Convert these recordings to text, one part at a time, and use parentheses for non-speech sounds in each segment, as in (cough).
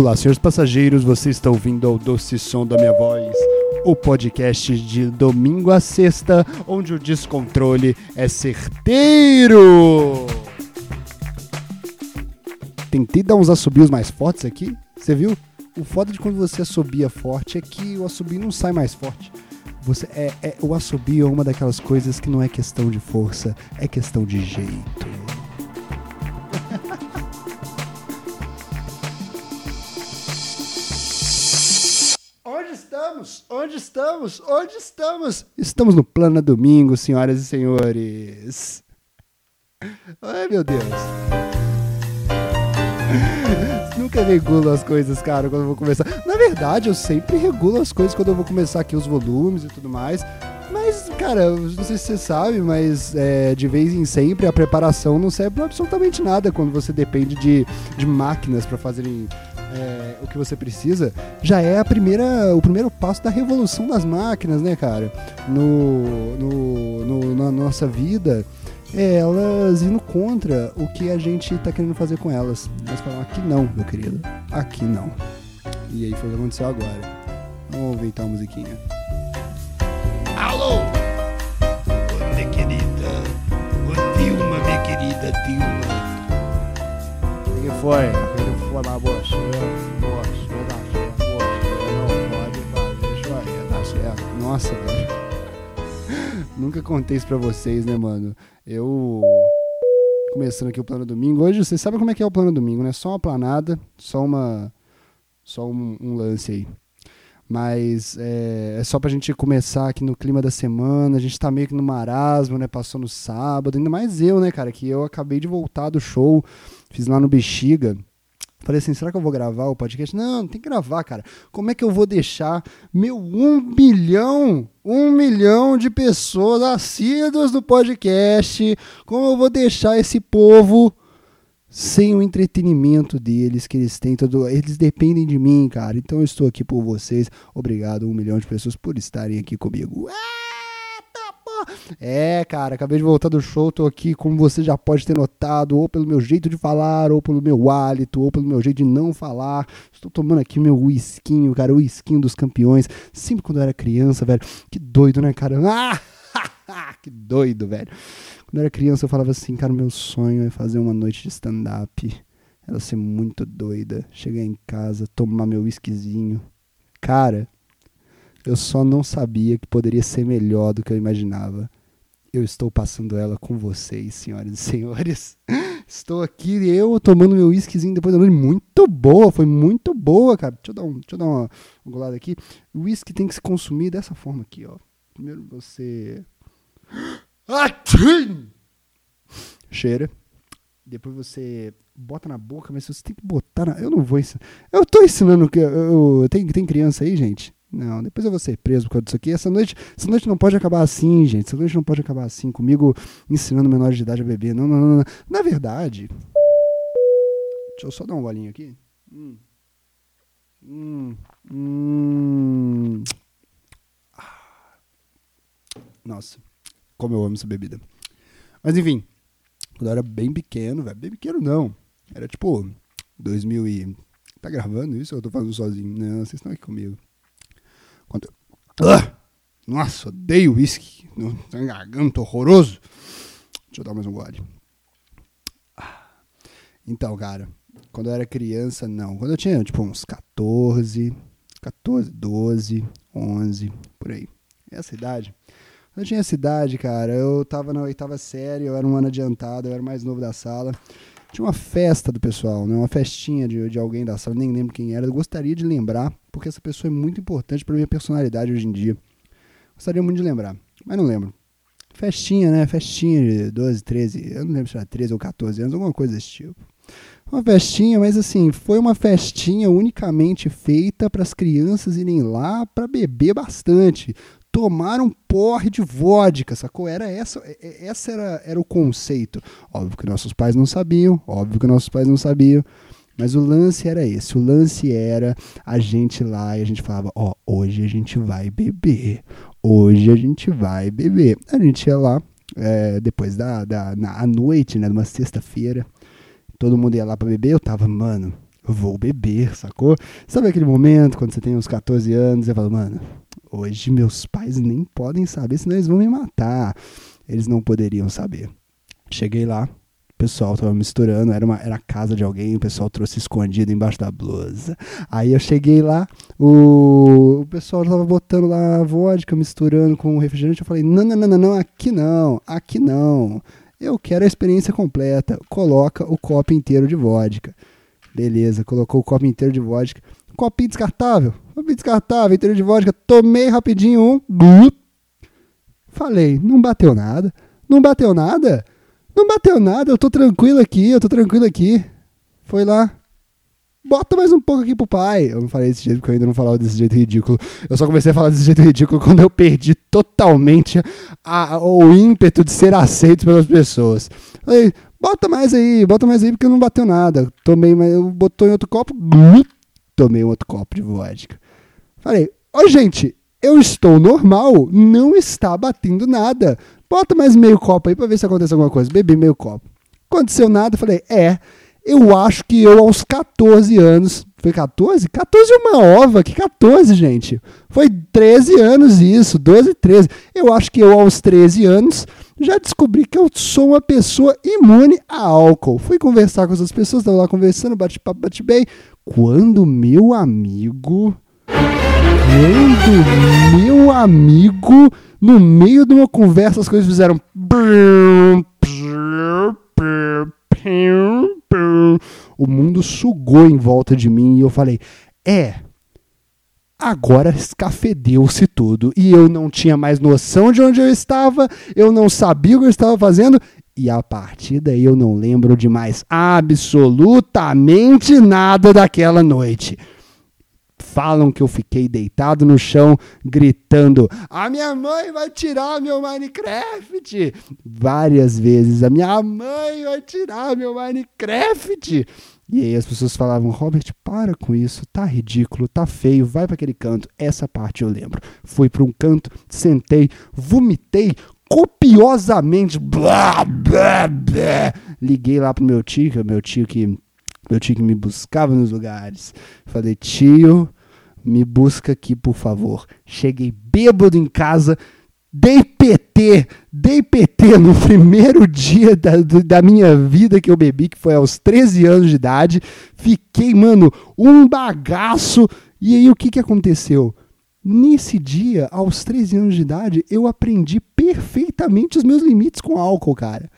Olá, senhores passageiros, você está ouvindo ao doce som da minha voz, o podcast de domingo a sexta, onde o descontrole é certeiro. Tentei dar uns assobios mais fortes aqui, você viu? O foda de quando você assobia forte é que o assobio não sai mais forte. Você é, é o assobio é uma daquelas coisas que não é questão de força, é questão de jeito. Estamos? Onde estamos? Onde estamos? Estamos no Plano Domingo, senhoras e senhores. Ai, meu Deus. Nunca regulo as coisas, cara, quando eu vou começar. Na verdade, eu sempre regulo as coisas quando eu vou começar aqui os volumes e tudo mais. Mas, cara, não sei se você sabe, mas é, de vez em sempre a preparação não serve pra absolutamente nada quando você depende de, de máquinas para fazerem é, o que você precisa, já é a primeira, o primeiro passo da revolução das máquinas, né, cara? No, no, no na nossa vida, é elas indo contra o que a gente tá querendo fazer com elas. Elas falam, aqui não, meu querido, aqui não. E aí foi o que aconteceu agora. Vamos ouvir então a musiquinha. Alô? Minha querida. Ô, Dilma, minha querida Dilma. Que foi? O que foi, mas você, você dá certo, você não pode fazer isso aí, dá certo. Nossa, velho. Nunca contei isso pra vocês, né, mano? Eu. Começando aqui o plano domingo. Hoje vocês sabem como é que é o plano domingo, né? Só uma planada, só uma. Só um, um lance aí. Mas é, é só pra gente começar aqui no clima da semana. A gente tá meio que no marasmo, né? Passou no sábado. Ainda mais eu, né, cara? Que eu acabei de voltar do show. Fiz lá no Bexiga. Falei assim, será que eu vou gravar o podcast? Não, não tem que gravar, cara. Como é que eu vou deixar meu um milhão, um milhão de pessoas assíduas do podcast? Como eu vou deixar esse povo sem o entretenimento deles que eles têm todo, eles dependem de mim, cara. Então eu estou aqui por vocês. Obrigado um milhão de pessoas por estarem aqui comigo. Porra! É, cara, acabei de voltar do show, tô aqui, como você já pode ter notado, ou pelo meu jeito de falar, ou pelo meu hálito, ou pelo meu jeito de não falar. Estou tomando aqui meu whiskinho, cara, o whiskinho dos campeões. Sempre quando eu era criança, velho. Que doido, né, cara? (laughs) Ah! que doido, velho. Quando eu era criança, eu falava assim, cara, meu sonho é fazer uma noite de stand-up. Ela ser muito doida, chegar em casa, tomar meu whiskyzinho. Cara, eu só não sabia que poderia ser melhor do que eu imaginava. Eu estou passando ela com vocês, senhoras e senhores. (laughs) Estou aqui, eu tomando meu whiskyzinho depois da noite. Muito boa, foi muito boa, cara. Deixa eu dar, um, deixa eu dar uma, golada aqui. O whisky tem que se consumir dessa forma aqui, ó. Primeiro você. Cheira. Depois você bota na boca, mas você tem que botar na. Eu não vou ensinar. Eu tô ensinando que. Eu, tem, tem criança aí, gente? Não, depois eu vou ser preso por causa disso aqui. Essa noite, essa noite não pode acabar assim, gente. Essa noite não pode acabar assim, comigo ensinando menores de idade a beber. Não, não, não, não. Na verdade. Deixa eu só dar um golinho aqui. Hum. Hum. Hum. Ah. Nossa, como eu amo essa bebida. Mas enfim, quando eu era bem pequeno, velho. Bem pequeno não. Era tipo 2000 e. Tá gravando isso ou eu tô fazendo sozinho? Não, vocês estão aqui comigo. Quando ah! Nossa, odeio uísque. Tem garganta horroroso. Deixa eu dar mais um gole. Então, cara, quando eu era criança, não. Quando eu tinha, tipo, uns 14, 14, 12, 11, por aí. Essa idade. Eu tinha essa idade, cara, eu tava na oitava série, eu era um ano adiantado, eu era mais novo da sala. Tinha uma festa do pessoal, né? uma festinha de, de alguém da sala, nem lembro quem era. Eu gostaria de lembrar, porque essa pessoa é muito importante pra minha personalidade hoje em dia. Gostaria muito de lembrar, mas não lembro. Festinha, né? Festinha de 12, 13, eu não lembro se era 13 ou 14 anos, alguma coisa desse tipo. Uma festinha, mas assim, foi uma festinha unicamente feita para as crianças irem lá para beber bastante. Tomar um porre de vodka, sacou? Era essa, essa era, era o conceito. Óbvio que nossos pais não sabiam, óbvio que nossos pais não sabiam. Mas o lance era esse, o lance era a gente lá e a gente falava, ó, oh, hoje a gente vai beber, hoje a gente vai beber. A gente ia lá, é, depois da, da na, à noite, né, numa sexta-feira, todo mundo ia lá pra beber, eu tava, mano, vou beber, sacou? Sabe aquele momento quando você tem uns 14 anos e fala, mano, hoje meus pais nem podem saber, senão eles vão me matar. Eles não poderiam saber. Cheguei lá, o pessoal tava misturando, era, uma, era a casa de alguém, o pessoal trouxe escondido embaixo da blusa. Aí eu cheguei lá, o, o pessoal tava botando lá vodka, misturando com refrigerante. Eu falei: não, não, não, não, não, aqui não, aqui não. Eu quero a experiência completa. Coloca o copo inteiro de vodka. Beleza, colocou o copo inteiro de vodka. Copinho descartável, copinho descartável, inteiro de vodka. Tomei rapidinho um. Falei: não bateu nada, não bateu nada. Não bateu nada, eu tô tranquilo aqui, eu tô tranquilo aqui. Foi lá. Bota mais um pouco aqui pro pai. Eu não falei desse jeito porque eu ainda não falava desse jeito ridículo. Eu só comecei a falar desse jeito ridículo quando eu perdi totalmente a- o ímpeto de ser aceito pelas pessoas. Falei, bota mais aí, bota mais aí porque não bateu nada. Tomei mais, eu botou em outro copo, glup, tomei outro copo de vodka. Falei, ô gente, eu estou normal, não está batendo nada. Bota mais meio copo aí pra ver se acontece alguma coisa. Bebi meio copo. Aconteceu nada, falei, é, eu acho que eu aos 14 anos. Foi 14? 14 é uma ova, que 14, gente? Foi 13 anos isso, 12, 13. Eu acho que eu aos 13 anos já descobri que eu sou uma pessoa imune a álcool. Fui conversar com essas pessoas, tava lá conversando, bate-papo, bate bem. Quando meu amigo. Quando meu amigo, no meio de uma conversa, as coisas fizeram. O mundo sugou em volta de mim e eu falei: É, agora escafedeu-se tudo. E eu não tinha mais noção de onde eu estava, eu não sabia o que eu estava fazendo. E a partir daí eu não lembro de mais absolutamente nada daquela noite. Falam que eu fiquei deitado no chão gritando: A minha mãe vai tirar meu Minecraft! Várias vezes: A minha mãe vai tirar meu Minecraft! E aí as pessoas falavam: Robert, para com isso, tá ridículo, tá feio, vai para aquele canto. Essa parte eu lembro. Fui para um canto, sentei, vomitei copiosamente. Blá, blá, blá. Liguei lá pro meu tio, que é meu tio que meu tio que me buscava nos lugares. Falei, tio, me busca aqui, por favor. Cheguei bêbado em casa, dei PT, dei PT no primeiro dia da, da minha vida que eu bebi, que foi aos 13 anos de idade. Fiquei, mano, um bagaço. E aí o que, que aconteceu? Nesse dia, aos 13 anos de idade, eu aprendi perfeitamente os meus limites com álcool, cara.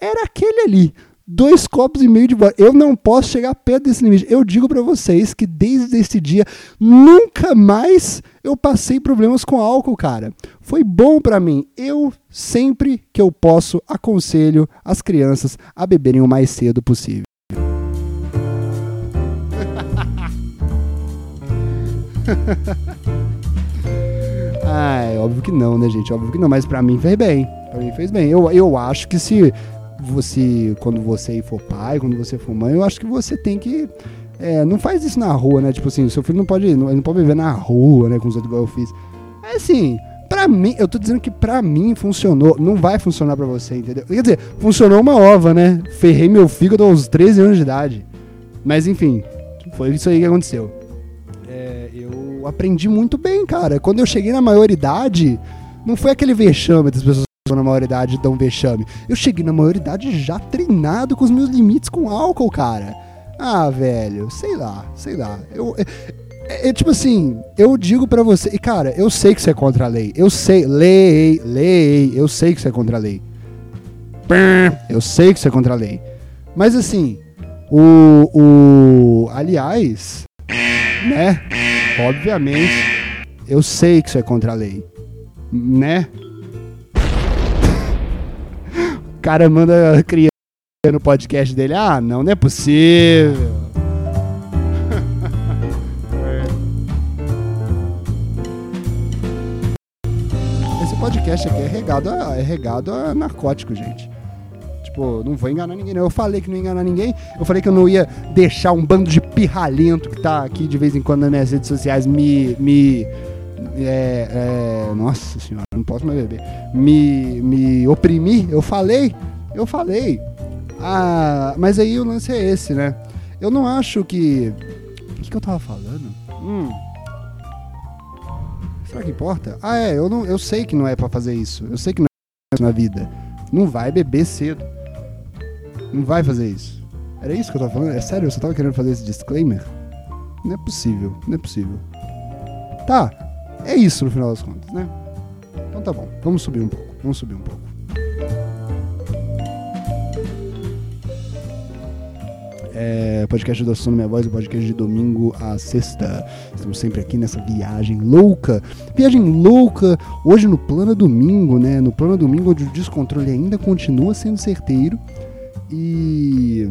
Era aquele ali. Dois copos e meio de vodka. Eu não posso chegar perto desse limite. Eu digo pra vocês que desde esse dia nunca mais eu passei problemas com álcool, cara. Foi bom pra mim. Eu sempre que eu posso aconselho as crianças a beberem o mais cedo possível. (laughs) Ai, óbvio que não, né, gente? Óbvio que não, mas pra mim fez bem. Pra mim fez bem. Eu, eu acho que se você, quando você for pai, quando você for mãe, eu acho que você tem que. é, não faz isso na rua, né? Tipo assim, o seu filho não pode, não, não pode viver na rua, né? Com os outros igual eu fiz. É assim, pra mim, eu tô dizendo que pra mim funcionou. Não vai funcionar pra você, entendeu? Quer dizer, funcionou uma ova, né? Ferrei meu fígado aos 13 anos de idade. Mas enfim, foi isso aí que aconteceu. É, eu aprendi muito bem, cara. Quando eu cheguei na maioridade, não foi aquele vexame das pessoas na maioridade dão vexame. Eu cheguei na maioridade já treinado com os meus limites com álcool, cara. Ah, velho, sei lá, sei lá. Eu, é, é, é tipo assim, eu digo pra você, e cara, eu sei que você é contra a lei. Eu sei, lei, lei, eu sei que você é contra a lei. Eu sei que você é contra a lei. Mas assim, o. o aliás, né? Obviamente, eu sei que isso é contra a lei. Né? Cara manda criança no podcast dele. Ah, não, não é possível. (laughs) Esse podcast aqui é regado a, é regado a narcótico, gente. Tipo, não vou enganar ninguém. Não. Eu falei que não ia enganar ninguém. Eu falei que eu não ia deixar um bando de pirralento que tá aqui de vez em quando nas minhas redes sociais me. me é, é, nossa senhora, não posso mais beber. Me, me oprimir. Eu falei. Eu falei. Ah, mas aí o lance é esse, né? Eu não acho que. O que, que eu tava falando? Hum. Será que importa? Ah, é, eu, não, eu sei que não é pra fazer isso. Eu sei que não é isso na vida. Não vai beber cedo. Não vai fazer isso. Era isso que eu tava falando? É sério? Eu só tava querendo fazer esse disclaimer? Não é possível, não é possível. Tá, é isso no final das contas, né? Então tá bom, vamos subir um pouco, vamos subir um pouco. É, podcast do Som Minha Voz, o podcast de domingo a sexta. Estamos sempre aqui nessa viagem louca. Viagem louca, hoje no plano domingo, né? No plano domingo, onde o descontrole ainda continua sendo certeiro. E.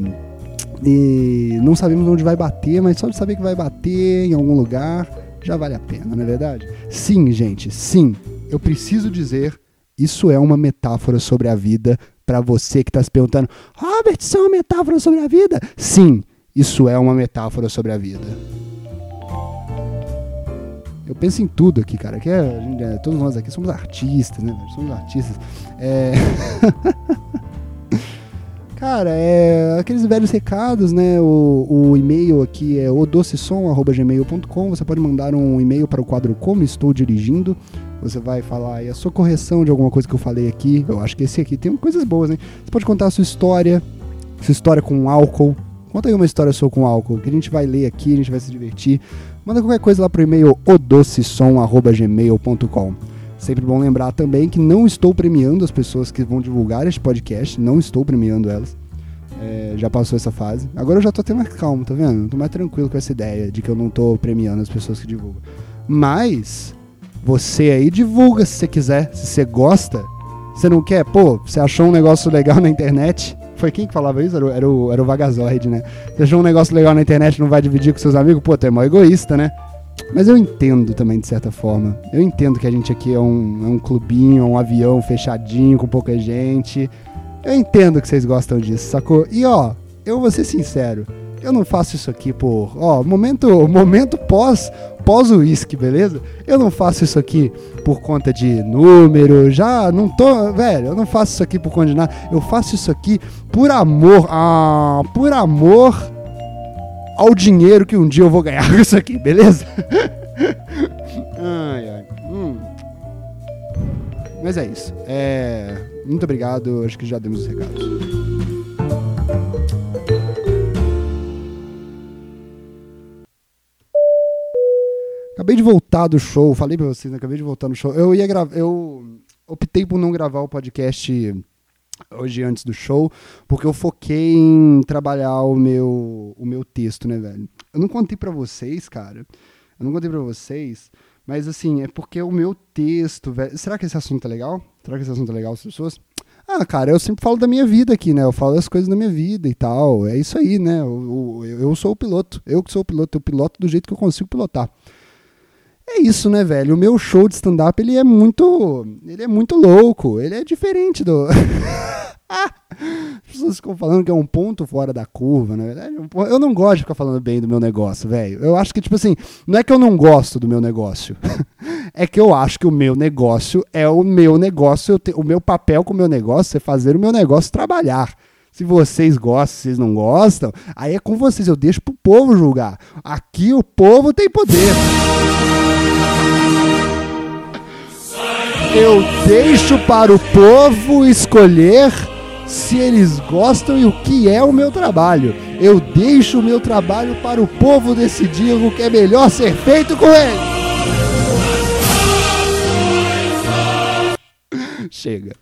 E não sabemos onde vai bater, mas só de saber que vai bater em algum lugar já vale a pena, não é verdade? Sim, gente, sim. Eu preciso dizer, isso é uma metáfora sobre a vida para você que está se perguntando: Robert, isso é uma metáfora sobre a vida? Sim, isso é uma metáfora sobre a vida. Eu penso em tudo aqui, cara. Que é, é, todos nós aqui somos artistas, né? Somos artistas. É... (laughs) Cara, é aqueles velhos recados, né? O, o e-mail aqui é odocesom.gmail.com. Você pode mandar um e-mail para o quadro Como Estou Dirigindo. Você vai falar aí a sua correção de alguma coisa que eu falei aqui. Eu acho que esse aqui tem coisas boas, né? Você pode contar a sua história, sua história com álcool. Conta aí uma história sua com álcool, que a gente vai ler aqui, a gente vai se divertir. Manda qualquer coisa lá pro e-mail odocesom.gmail.com. Sempre bom lembrar também que não estou premiando as pessoas que vão divulgar este podcast, não estou premiando elas. É, já passou essa fase. Agora eu já tô até mais calmo, tá vendo? Tô mais tranquilo com essa ideia de que eu não tô premiando as pessoas que divulgam. Mas, você aí divulga se você quiser, se você gosta. Você não quer? Pô, você achou um negócio legal na internet? Foi quem que falava isso? Era o, era o, era o Vagazoide, né? Você achou um negócio legal na internet não vai dividir com seus amigos? Pô, tu é mó egoísta, né? Mas eu entendo também, de certa forma. Eu entendo que a gente aqui é um, é um clubinho, um avião fechadinho, com pouca gente. Eu entendo que vocês gostam disso, sacou? E ó, eu vou ser sincero. Eu não faço isso aqui por. Ó, momento, momento pós pós uísque, beleza? Eu não faço isso aqui por conta de número, já não tô. Velho, eu não faço isso aqui por conta. Eu faço isso aqui por amor. Ah, por amor ao dinheiro que um dia eu vou ganhar com isso aqui, beleza? ai, ai. Hum. Mas é isso. É... Muito obrigado. Acho que já demos os recados. Acabei de voltar do show. Falei pra vocês, né? acabei de voltar no show. Eu ia gravar. Eu optei por não gravar o podcast hoje antes do show, porque eu foquei em trabalhar o meu, o meu texto, né, velho? Eu não contei para vocês, cara. Eu não contei para vocês, mas assim, é porque o meu texto, velho. Será que esse assunto é legal? Será que esse assunto é legal as pessoas? Ah, cara, eu sempre falo da minha vida aqui, né? Eu falo das coisas da minha vida e tal. É isso aí, né? Eu, eu, eu sou o piloto. Eu que sou o piloto, eu piloto do jeito que eu consigo pilotar. É isso, né, velho? O meu show de stand-up, ele é muito. Ele é muito louco. Ele é diferente do. (laughs) As pessoas ficam falando que é um ponto fora da curva, na verdade. Eu não gosto de ficar falando bem do meu negócio, velho. Eu acho que, tipo assim, não é que eu não gosto do meu negócio. (laughs) é que eu acho que o meu negócio é o meu negócio. Te... O meu papel com o meu negócio é fazer o meu negócio trabalhar. Se vocês gostam, se vocês não gostam, aí é com vocês. Eu deixo pro povo julgar. Aqui o povo tem poder. Eu deixo para o povo escolher se eles gostam e o que é o meu trabalho. Eu deixo o meu trabalho para o povo decidir o que é melhor ser feito com ele. Chega.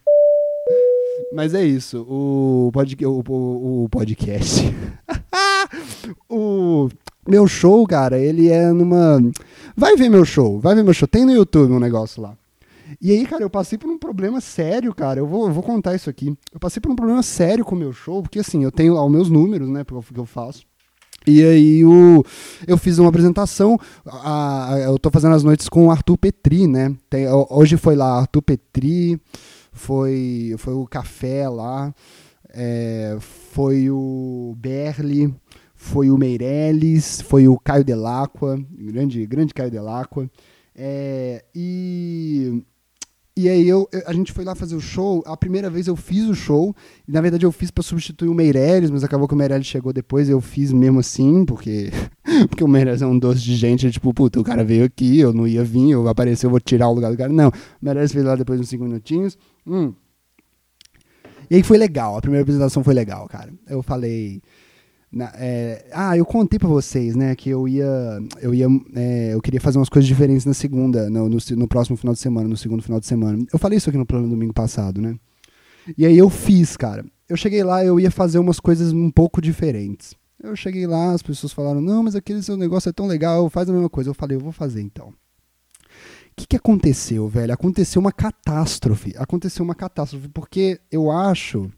Mas é isso. O, pod, o, o, podcast. (laughs) o meu show, cara, ele é numa. Vai ver meu show, vai ver meu show. Tem no YouTube um negócio lá. E aí, cara, eu passei por um problema sério, cara. Eu vou, eu vou contar isso aqui. Eu passei por um problema sério com o meu show, porque assim, eu tenho lá os meus números, né, porque eu faço. E aí o, eu fiz uma apresentação, a, a, eu tô fazendo as noites com o Arthur Petri, né? Tem, hoje foi lá Arthur Petri, foi, foi o Café lá, é, foi o Berli, foi o Meirelles, foi o Caio Delacqua, grande, grande Caio Delacqua. É, e E aí eu, a gente foi lá fazer o show. A primeira vez eu fiz o show. Na verdade eu fiz pra substituir o Meirelles, mas acabou que o Meirelles chegou depois. Eu fiz mesmo assim, porque, (laughs) porque o Meirelles é um doce de gente. é Tipo, puta, o cara veio aqui, eu não ia vir, eu apareceu, eu vou tirar o lugar do cara. Não, o Meirelles fez lá depois uns cinco minutinhos. Hum. E aí foi legal, a primeira apresentação foi legal, cara. Eu falei. Na- é, ah, eu contei pra vocês, né, que eu ia. Eu ia. é, eu queria fazer umas coisas diferentes na segunda, no, no, no próximo final de semana, no segundo final de semana. Eu falei isso aqui no plano domingo passado, né? E aí eu fiz, cara. Eu cheguei lá, eu ia fazer umas coisas um pouco diferentes. Eu cheguei lá, as pessoas falaram, não, mas aquele seu negócio é tão legal, faz a mesma coisa. Eu falei, eu vou fazer então. O que, que aconteceu, velho? Aconteceu uma catástrofe. Aconteceu uma catástrofe, porque eu acho.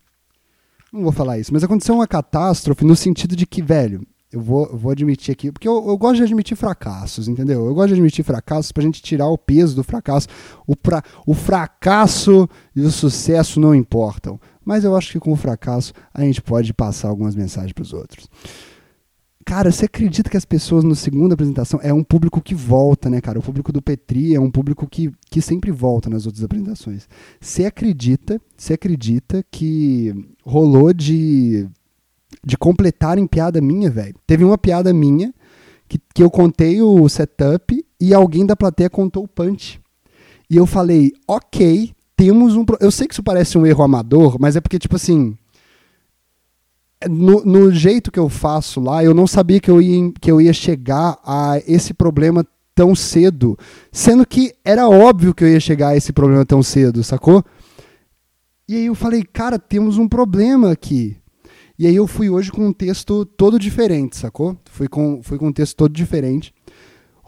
Não vou falar isso, mas aconteceu uma catástrofe no sentido de que, velho, eu vou, eu vou admitir aqui, porque eu, eu gosto de admitir fracassos, entendeu? Eu gosto de admitir fracassos pra gente tirar o peso do fracasso. O, pra, o fracasso e o sucesso não importam. Mas eu acho que com o fracasso a gente pode passar algumas mensagens pros outros. Cara, você acredita que as pessoas no segunda apresentação é um público que volta, né, cara? O público do Petri é um público que, que sempre volta nas outras apresentações. Você acredita, você acredita que rolou de de completar em piada minha, velho. Teve uma piada minha que, que eu contei o setup e alguém da plateia contou o punch. E eu falei, ok, temos um. pro- Eu sei que isso parece um erro amador, mas é porque, tipo assim. No, no jeito que eu faço lá, eu não sabia que eu, ia, que eu ia chegar a esse problema tão cedo. Sendo que era óbvio que eu ia chegar a esse problema tão cedo, sacou? E aí eu falei, cara, temos um problema aqui. E aí eu fui hoje com um texto todo diferente, sacou? Fui com, fui com um texto todo diferente.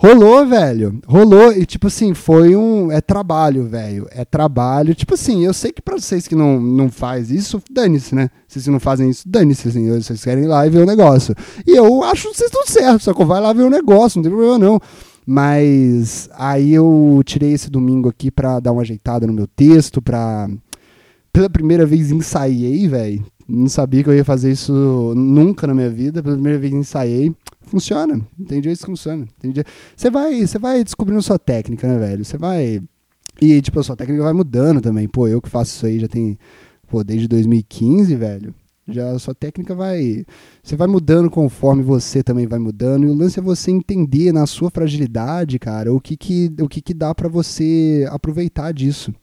Rolou, velho. Rolou. E, tipo assim, foi um. É trabalho, velho. É trabalho. Tipo assim, eu sei que pra vocês que não, não faz isso, dane-se, né? Vocês não fazem isso, dane-se, assim. Vocês querem ir lá e ver o negócio. E eu acho que vocês estão certos, sacou? Vai lá ver o negócio, não tem problema não. Mas aí eu tirei esse domingo aqui pra dar uma ajeitada no meu texto, pra. Pela primeira vez ensaiei, velho. Não sabia que eu ia fazer isso nunca na minha vida. Pela primeira vez ensaiei. Funciona. Tem dia que funciona. Tem. Você vai, você vai descobrindo sua técnica, né, velho? Você vai. E, tipo, a sua técnica vai mudando também. Pô, eu que faço isso aí já tem. Pô, desde 2015, velho. Já a sua técnica vai. Você vai mudando conforme você também vai mudando. E o lance é você entender na sua fragilidade, cara, o que que, o que, que dá pra você aproveitar disso.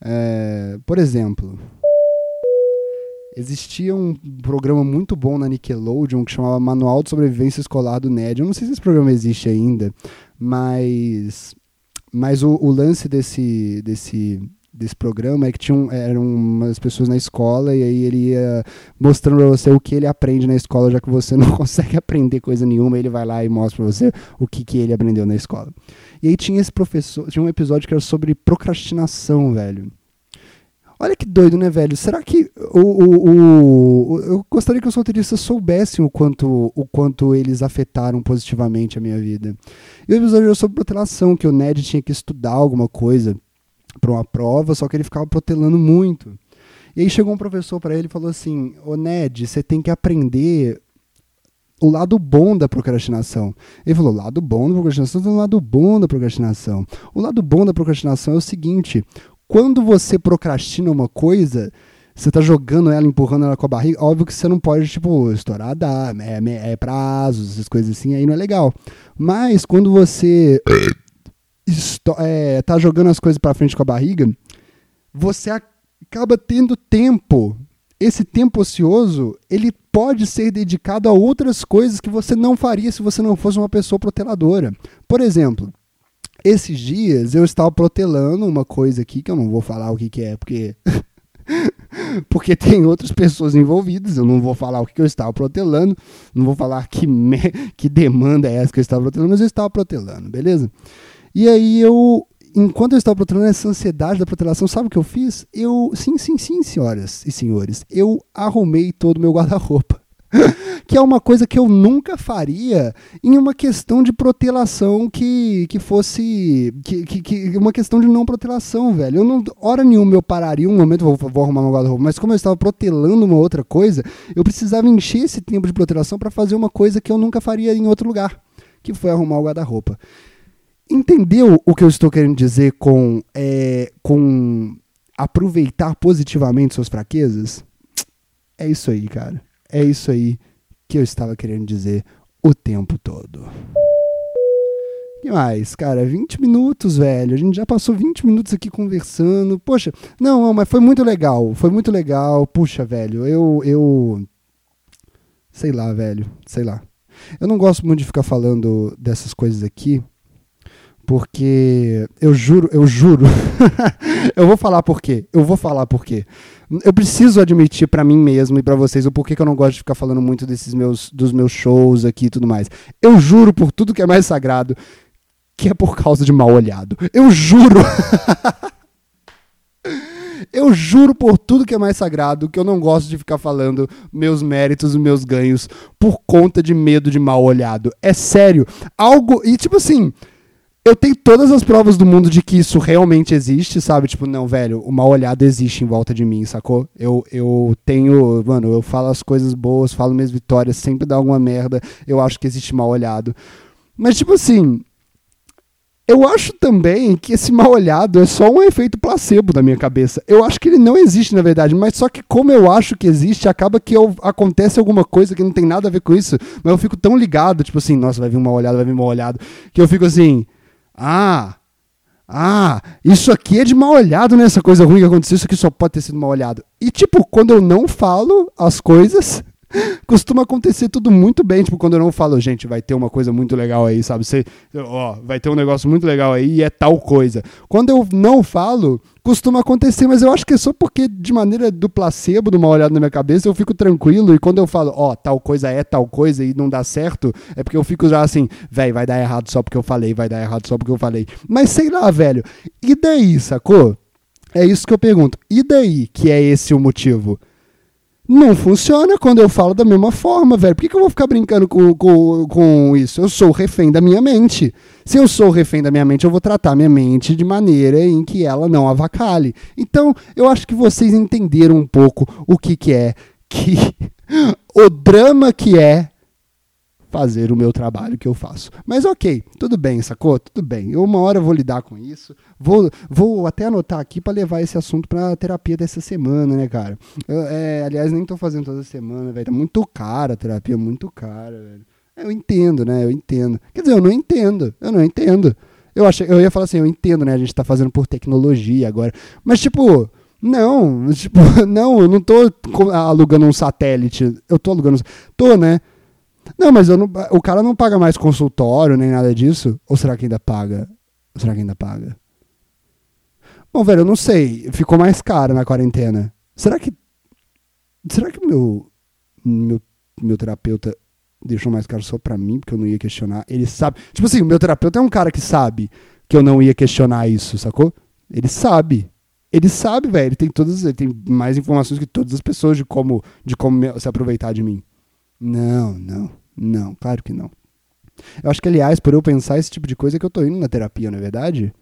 É, por exemplo, existia um programa muito bom na Nickelodeon que chamava Manual de Sobrevivência Escolar do Ned. Eu não sei se esse programa existe ainda, mas, mas o, o lance desse, desse, desse programa é que tinham, eram umas pessoas na escola e aí ele ia mostrando pra você o que ele aprende na escola, já que você (laughs) não consegue aprender coisa nenhuma, ele vai lá e mostra pra você o que, que ele aprendeu na escola. E aí tinha esse professor, tinha um episódio que era sobre procrastinação, velho. Olha que doido, né, velho? Será que o, o, o- eu gostaria que os roteiristas soubessem o quanto, o quanto eles afetaram positivamente a minha vida. E o episódio era sobre protelação, que o Ned tinha que estudar alguma coisa para uma prova, só que ele ficava protelando muito. E aí chegou um professor para ele e falou assim: Ô Ned, você tem que aprender o lado bom da procrastinação. Ele falou: lado bom da procrastinação, tem um lado bom da procrastinação. O lado bom da procrastinação é o seguinte: quando você procrastina uma coisa, você tá jogando ela, empurrando ela com a barriga, óbvio que você não pode, tipo, estourar dar, é, é prazos, essas coisas assim, aí não é legal. Mas quando você é, tá jogando as coisas pra frente com a barriga, você acaba tendo tempo. Esse tempo ocioso, ele pode ser dedicado a outras coisas que você não faria se você não fosse uma pessoa proteladora. Por exemplo, esses dias eu estava protelando uma coisa aqui que eu não vou falar o que, que é, porque (laughs) porque tem outras pessoas envolvidas, eu não vou falar o que, que eu estava protelando, não vou falar que, me- que demanda é essa que eu estava protelando, mas eu estava protelando, beleza? E aí eu, enquanto eu estava protelando essa ansiedade da protelação, sabe o que eu fiz? Eu, sim, sim, sim, senhoras e senhores, eu arrumei todo o meu guarda-roupa. (laughs) que é uma coisa que eu nunca faria em uma questão de protelação que, que fosse. Que, que, que- uma questão de não protelação, velho. Eu não, hora nenhuma eu pararia um momento, vou, vou arrumar meu guarda-roupa, mas como eu estava protelando uma outra coisa, eu precisava encher esse tempo de protelação para fazer uma coisa que eu nunca faria em outro lugar, que foi arrumar o guarda-roupa. entendeu o que eu estou querendo dizer com, é, com aproveitar positivamente suas fraquezas? É isso aí, cara. É isso aí que eu estava querendo dizer o tempo todo. que mais, cara? 20 minutos, velho. A gente já passou 20 minutos aqui conversando. Poxa, não, mas foi muito legal. Foi muito legal. Puxa, velho, eu. eu sei lá, velho. Sei lá. Eu não gosto muito de ficar falando dessas coisas aqui. Porque eu juro, eu juro. (laughs) eu vou falar por quê. Eu vou falar por quê. Eu preciso admitir para mim mesmo e para vocês o porquê que eu não gosto de ficar falando muito desses meus dos meus shows aqui e tudo mais. Eu juro por tudo que é mais sagrado que é por causa de mal olhado. Eu juro. (laughs) Eu juro por tudo que é mais sagrado que eu não gosto de ficar falando meus méritos e meus ganhos por conta de medo de mal olhado. É sério. Algo. E tipo assim. Eu tenho todas as provas do mundo de que isso realmente existe, sabe? Tipo, não, velho, o mal olhado existe em volta de mim, sacou? Eu, eu tenho. Mano, eu falo as coisas boas, falo minhas vitórias, sempre dá alguma merda. Eu acho que existe mal olhado. Mas, tipo assim, eu acho também que esse mal olhado é só um efeito placebo na minha cabeça. Eu acho que ele não existe, na verdade, mas só que como eu acho que existe, acaba que eu, acontece alguma coisa que não tem nada a ver com isso, mas eu fico tão ligado, tipo assim, nossa, vai vir um mal olhado, vai vir um mal olhado, que eu fico assim, ah, ah, isso aqui é de mal olhado, né? Essa coisa ruim que aconteceu, isso aqui só pode ter sido mal olhado. E tipo, quando eu não falo as coisas, costuma acontecer tudo muito bem. Tipo, quando eu não falo, gente, vai ter uma coisa muito legal aí, sabe? Você, ó, vai ter um negócio muito legal aí e é tal coisa. Quando eu não falo, costuma acontecer, mas eu acho que é só porque, de maneira do placebo, de uma olhada na minha cabeça, eu fico tranquilo. E quando eu falo, ó, tal coisa é tal coisa e não dá certo, é porque eu fico já assim, velho, vai dar errado só porque eu falei, vai dar errado só porque eu falei. Mas sei lá, velho. E daí, sacou? É isso que eu pergunto. E daí que é esse o motivo? Não funciona quando eu falo da mesma forma, velho. Por que, que eu vou ficar brincando com, com, com isso? Eu sou refém da minha mente. Se eu sou refém da minha mente, eu vou tratar minha mente de maneira em que ela não avacalhe. Então, eu acho que vocês entenderam um pouco o que, que é que (laughs) o drama que é fazer o meu trabalho que eu faço. Mas ok, tudo bem, sacou? Tudo bem. Eu uma hora vou lidar com isso. Vou, vou até anotar aqui para levar esse assunto para terapia dessa semana, né, cara? Eu, é, aliás, nem tô fazendo toda semana, velho. Tá muito cara a terapia, muito cara, velho. Eu entendo, né? Eu entendo. Quer dizer, eu não entendo. Eu não entendo. Eu, achei, eu ia falar assim, eu entendo, né? A gente tá fazendo por tecnologia agora. Mas, tipo, não, tipo, (laughs) não, eu não tô alugando um satélite. Eu tô alugando. Tô, né? Não, mas não, o cara não paga mais consultório nem nada disso? Ou será que ainda paga? Ou será que ainda paga? Bom, velho, eu não sei. Ficou mais caro na quarentena. Será que. Será que meu. Meu, meu terapeuta deixou mais caro só pra mim, porque eu não ia questionar? Ele sabe. Tipo assim, o meu terapeuta é um cara que sabe que eu não ia questionar isso, sacou? Ele sabe. Ele sabe, velho. Ele tem todas. Ele tem mais informações que todas as pessoas de como, de como se aproveitar de mim. Não, não, não, claro que não. Eu acho que, aliás, por eu pensar esse tipo de coisa, é que eu tô indo na terapia, não é verdade?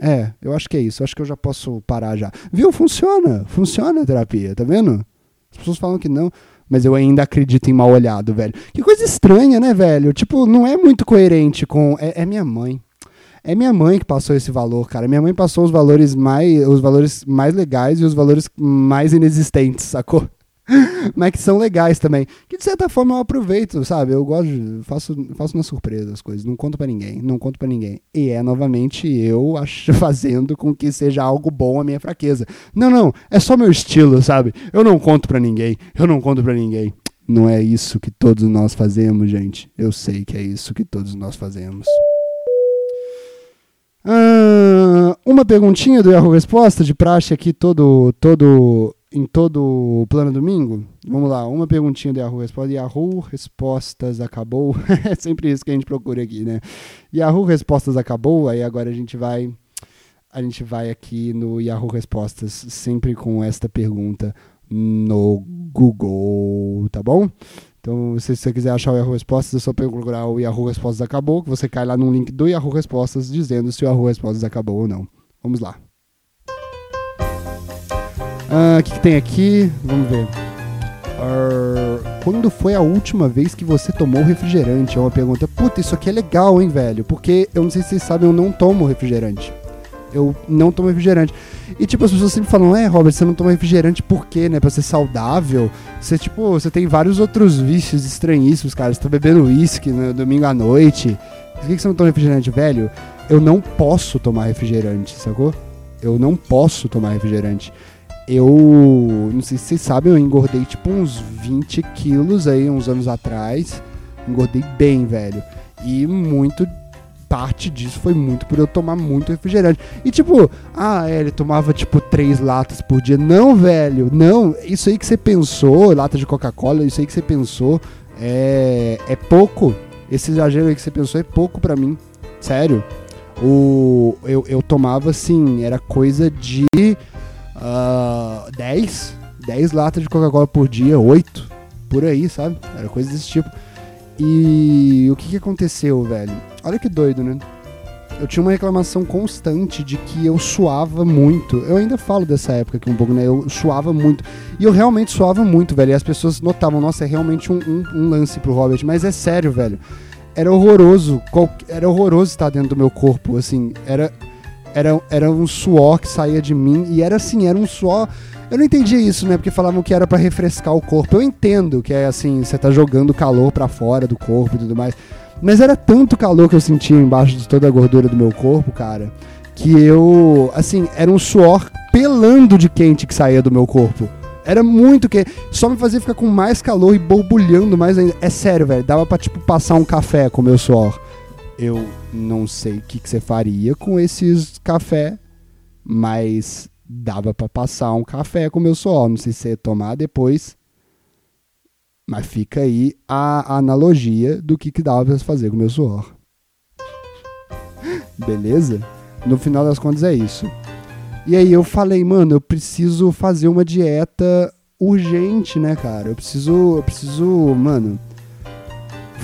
É, eu acho que é isso. Eu acho que eu já posso parar já. Viu? Funciona. Funciona a terapia, tá vendo? As pessoas falam que não, mas eu ainda acredito em mal olhado, velho. Que coisa estranha, né, velho? Tipo, não é muito coerente com. É, é minha mãe. É minha mãe que passou esse valor, cara. Minha mãe passou os valores mais, os valores mais legais e os valores mais inexistentes, sacou? (laughs) mas que são legais também. Que de certa forma eu aproveito, sabe? Eu gosto, de, faço, faço na surpresa as coisas, não conto para ninguém, não conto para ninguém. E é novamente eu acho, (laughs) fazendo com que seja algo bom a minha fraqueza. Não, não, é só meu estilo, sabe? Eu não conto para ninguém, eu não conto para ninguém. Não é isso que todos nós fazemos, gente. Eu sei que é isso que todos nós fazemos. Ah, uma perguntinha do Yahoo Resposta de praxe aqui todo todo em todo o plano domingo? Vamos lá, uma perguntinha do Yahoo Respostas. Yahoo Respostas acabou. (laughs) é sempre isso que a gente procura aqui, né? Yahoo Respostas acabou, aí agora a gente vai a gente vai aqui no Yahoo Respostas sempre com esta pergunta no Google, tá bom? Então, se você quiser achar o Yahoo Respostas, é só procurar o Yahoo Respostas acabou, que você cai lá no link do Yahoo Respostas dizendo se o Yahoo Respostas acabou ou não. Vamos lá. Ah, o que, que, tem aqui? Vamos ver. Uh, quando foi a última vez que você tomou refrigerante? É uma pergunta. Puta, isso aqui é legal, hein, velho? Porque eu não sei se vocês sabem, eu não tomo refrigerante. Eu não tomo refrigerante. E, tipo, as pessoas sempre falam, é, Robert, você não toma refrigerante por quê, né? Pra ser saudável. Você, tipo, você tem vários outros vícios estranhíssimos, cara. Você tá bebendo uísque no domingo à noite. Por que você não toma refrigerante, velho? Eu não posso tomar refrigerante, sacou? Eu não posso tomar refrigerante. Eu, não sei se vocês sabem, eu engordei tipo uns 20 quilos aí, uns anos atrás. Engordei bem, velho. E muito parte disso foi muito por eu tomar muito refrigerante. E tipo, ah, é, ele tomava tipo três latas por dia. Não, velho, não. Isso aí que você pensou, lata de Coca-Cola, isso aí que você pensou é, é pouco. Esse exagero aí que você pensou é pouco pra mim. Sério. O, eu, eu tomava assim, era coisa de uh, 10, 10 latas de Coca-Cola por dia, 8, por aí, sabe? Era coisa desse tipo. E o que, que aconteceu, velho? Olha que doido, né? Eu tinha uma reclamação constante de que eu suava muito. Eu ainda falo dessa época aqui um pouco, né? Eu suava muito. E eu realmente suava muito, velho. E as pessoas notavam, nossa, é realmente um, um, um lance pro Robert. Mas é sério, velho. Era horroroso. Qual, era horroroso estar dentro do meu corpo, assim. Era, era, era um suor que saía de mim. E era assim, era um suor. Eu não entendia isso, né? Porque falavam que era para refrescar o corpo. Eu entendo que é assim, você tá jogando calor para fora do corpo e tudo mais. Mas era tanto calor que eu sentia embaixo de toda a gordura do meu corpo, cara, que eu, assim, era um suor pelando de quente que saía do meu corpo. Era muito que só me fazia ficar com mais calor e borbulhando mais ainda. É sério, velho, dava para tipo passar um café com o meu suor. Eu não sei o que, que você faria com esses café, mas dava para passar um café com o meu suor. Não sei se você tomar depois. Mas fica aí a, analogia do que, que dava pra fazer com o meu suor. (laughs) Beleza? No final das contas é isso. E aí eu falei, mano, eu preciso fazer uma dieta urgente, né, cara? Eu preciso. Eu preciso. Mano.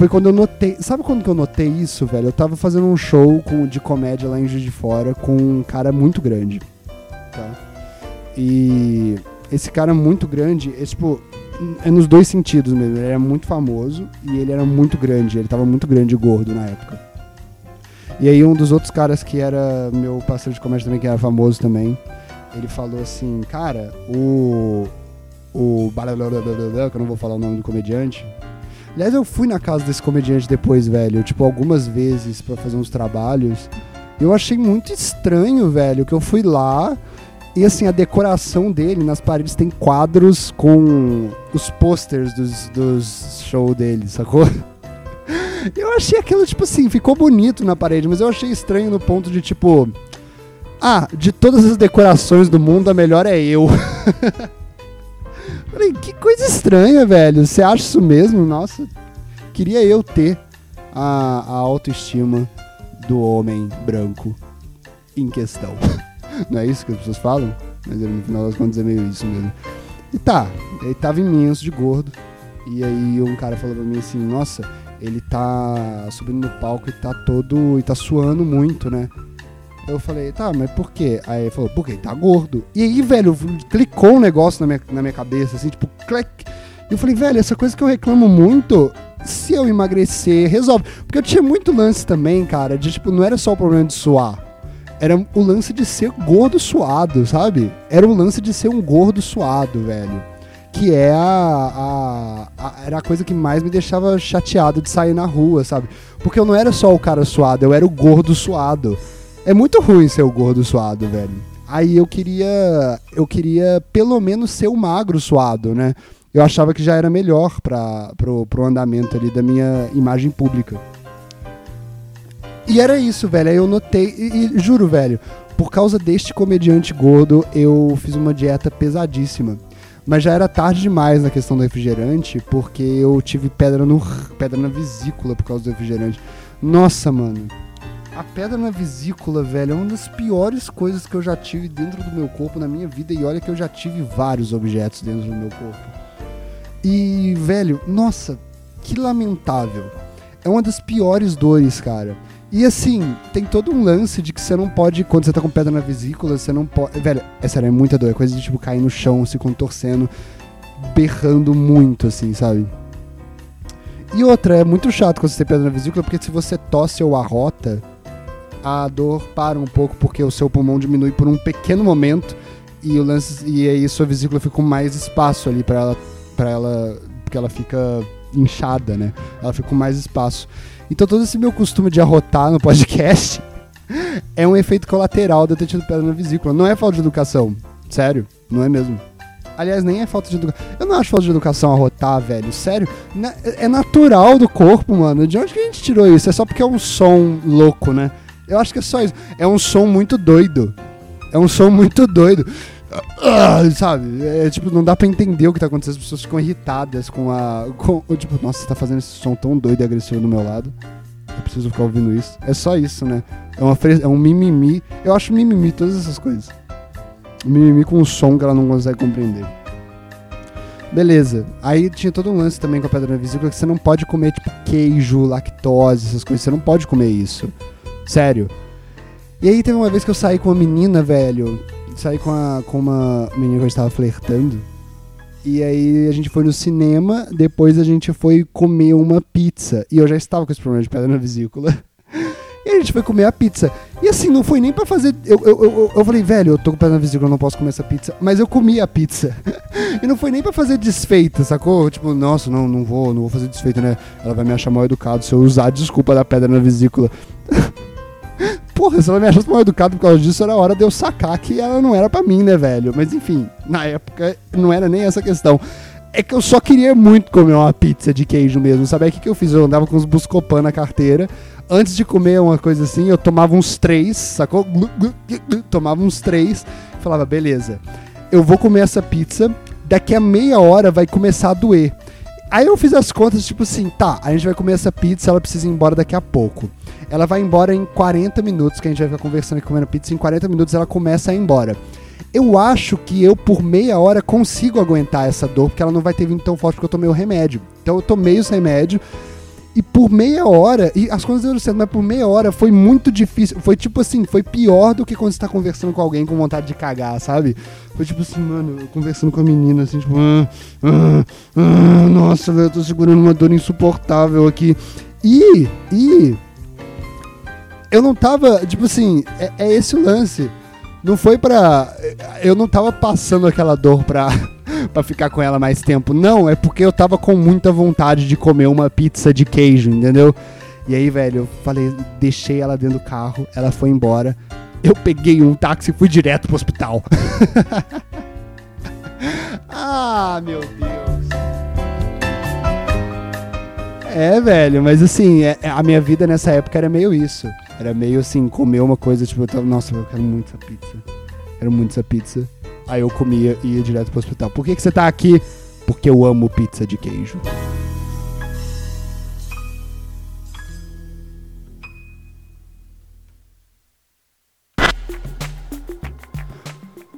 Foi quando eu notei. Sabe quando que eu notei isso, velho? Eu tava fazendo um show com, de comédia lá em Juiz de Fora com um cara muito grande. Tá? E esse cara muito grande, é tipo, é nos dois sentidos mesmo. Ele era muito famoso e ele era muito grande. Ele tava muito grande e gordo na época. E aí um dos outros caras que era meu parceiro de comédia também, que era famoso também, ele falou assim, cara, o. O. Que eu não vou falar o nome do comediante. Aliás, eu fui na casa desse comediante depois, velho, tipo, algumas vezes para fazer uns trabalhos. Eu achei muito estranho, velho, que eu fui lá, e assim, a decoração dele nas paredes tem quadros com os posters dos, dos shows dele, sacou? (laughs) Eu achei aquilo, tipo assim, ficou bonito na parede, mas eu achei estranho no ponto de tipo. Ah, de todas as decorações do mundo, a melhor é eu. (laughs) Falei, que coisa estranha, velho. Você acha isso mesmo? Nossa, queria eu ter a, a autoestima do homem branco em questão. (laughs) Não é isso que as pessoas falam? Mas no final das contas é meio isso mesmo. E tá, ele tava imenso de gordo. E aí um cara falou pra mim assim, nossa, ele tá subindo no palco e tá todo. e tá suando muito, né? Eu falei, tá, mas por quê? Aí ele falou, porque ele tá gordo. E aí, velho, clicou um negócio na minha, na minha cabeça, assim, tipo, click. E eu falei, velho, essa coisa que eu reclamo muito, se eu emagrecer, resolve. Porque eu tinha muito lance também, cara, de tipo, não era só o problema de suar era o lance de ser gordo suado, sabe? Era o lance de ser um gordo suado, velho. Que é a, a, a, Era a coisa que mais me deixava chateado de sair na rua, sabe? Porque eu não era só o cara suado, eu era o gordo suado. É muito ruim ser o gordo suado, velho. Aí eu queria. Eu queria pelo menos ser o magro suado, né? Eu achava que já era melhor para pro, pro andamento ali da minha imagem pública. E era isso, velho. Aí eu notei, e, e, juro, velho, por causa deste comediante gordo, eu fiz uma dieta pesadíssima. Mas já era tarde demais na questão do refrigerante, porque eu tive pedra no pedra na vesícula por causa do refrigerante. Nossa, mano. A pedra na vesícula, velho, é uma das piores coisas que eu já tive dentro do meu corpo na minha vida. E olha que eu já tive vários objetos dentro do meu corpo. E, velho, nossa, que lamentável. É uma das piores dores, cara. E assim, tem todo um lance de que você não pode, quando você tá com pedra na vesícula, você não pode. Velho, é sério, é muita dor. É coisa de tipo cair no chão, se contorcendo, berrando muito, assim, sabe? E outra, é muito chato quando você tem pedra na vesícula, porque se você tosse ou arrota, a dor para um pouco, porque o seu pulmão diminui por um pequeno momento e o lance e aí sua vesícula fica com mais espaço ali para ela para ela porque ela fica inchada, né? Ela fica com mais espaço. Então todo esse meu costume de arrotar no podcast (laughs) é um efeito colateral de eu ter tido pedra na vesícula. Não é falta de educação, sério, não é mesmo. Aliás, nem é falta de educação. Eu não acho falta de educação arrotar, velho. Sério. Na- É natural do corpo, mano. De onde que a gente tirou isso? É só porque é um som louco, né? Eu acho que é só isso. É um som muito doido. É um som muito doido. Ah, sabe? É tipo, não dá pra entender o que tá acontecendo. As pessoas ficam irritadas com a. Com, tipo, nossa, você tá fazendo esse som tão doido e agressivo do meu lado. Eu preciso ficar ouvindo isso. É só isso, né? É, uma é um mimimi. Eu acho mimimi todas essas coisas. Mimimi com um som que ela não consegue compreender. Beleza. Aí tinha todo um lance também com a pedra na vesícula que você não pode comer, tipo, queijo, lactose, essas coisas. Você não pode comer isso. Sério. E aí teve uma vez que eu saí com uma menina, velho. Saí com, a, com uma menina que eu estava flertando. E aí a gente foi no cinema, depois a gente foi comer uma pizza. E eu já estava com esse problema de pedra na vesícula. (laughs) E a gente foi comer a pizza. E assim, não foi nem pra fazer. Eu, eu, eu, eu falei, velho, eu tô com pedra na vesícula, eu não posso comer essa pizza. Mas eu comi a pizza. (laughs) E não foi nem pra fazer desfeita, sacou? Tipo, nossa, não, não vou, não vou fazer desfeita, né? Ela vai me achar mal educado se eu usar a desculpa da pedra na vesícula. (laughs) Porra, se ela me achasse mal educado por causa disso, era hora de eu sacar que ela não era pra mim, né, velho? Mas enfim, na época não era nem essa questão. É que eu só queria muito comer uma pizza de queijo mesmo. Sabe o que, que eu fiz? Eu andava com os Buscopan na carteira. Antes de comer uma coisa assim, eu tomava uns três, sacou? Tomava uns três. Falava, beleza, eu vou comer essa pizza. Daqui a meia hora vai começar a doer. Aí eu fiz as contas, tipo assim, tá, a gente vai comer essa pizza, ela precisa ir embora daqui a pouco. Ela vai embora em 40 minutos, que a gente vai ficar conversando e comendo pizza. Em 40 minutos ela começa a ir embora. Eu acho que eu, por meia hora, consigo aguentar essa dor, porque ela não vai ter vindo tão forte porque eu tomei o remédio. Então eu tomei os remédios e por meia hora, e as coisas deram certo, mas por meia hora foi muito difícil. Foi tipo assim, foi pior do que quando você tá conversando com alguém com vontade de cagar, sabe? Foi tipo assim, mano, conversando com a menina, assim, tipo, ah, ah, ah, nossa, eu tô segurando uma dor insuportável aqui. E, e, eu não tava, tipo assim, é, é esse o lance. Não foi pra. Eu não tava passando aquela dor pra, (laughs) pra ficar com ela mais tempo. Não, é porque eu tava com muita vontade de comer uma pizza de queijo, entendeu? E aí, velho, eu falei, deixei ela dentro do carro, ela foi embora. Eu peguei um táxi e fui direto pro hospital. (laughs) ah, meu Deus. É, velho, mas assim, é- é- a minha vida nessa época era meio isso. Era meio assim, comer uma coisa, tipo, eu tava, nossa, eu quero muito essa pizza. Quero muito essa pizza. Aí eu comia e ia direto pro hospital. Por que, que você tá aqui? Porque eu amo pizza de queijo.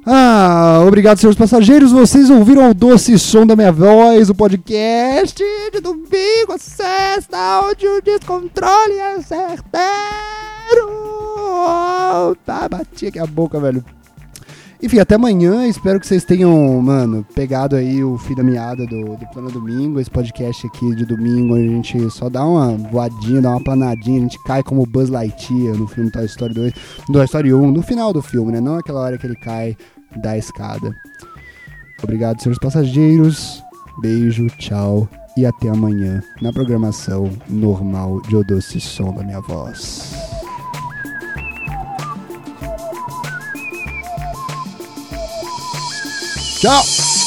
Ah, obrigado, senhores passageiros. Vocês ouviram o doce som da minha voz, o podcast de domingo, sexta, onde o descontrole é. Tá, bati aqui a boca, velho. Enfim, até amanhã. Espero que vocês tenham, mano, pegado aí o fim da meada do, do Plano Domingo. Esse podcast aqui de domingo, onde a gente só dá uma voadinha, dá uma planadinha. A gente cai como Buzz Lightyear no filme Toy Story 2, no Toy Story 1, no final do filme, né? Não aquela hora que ele cai da escada. Obrigado, senhores passageiros. Beijo, tchau e até amanhã na programação normal de O Doce Som da Minha Voz. Tchau!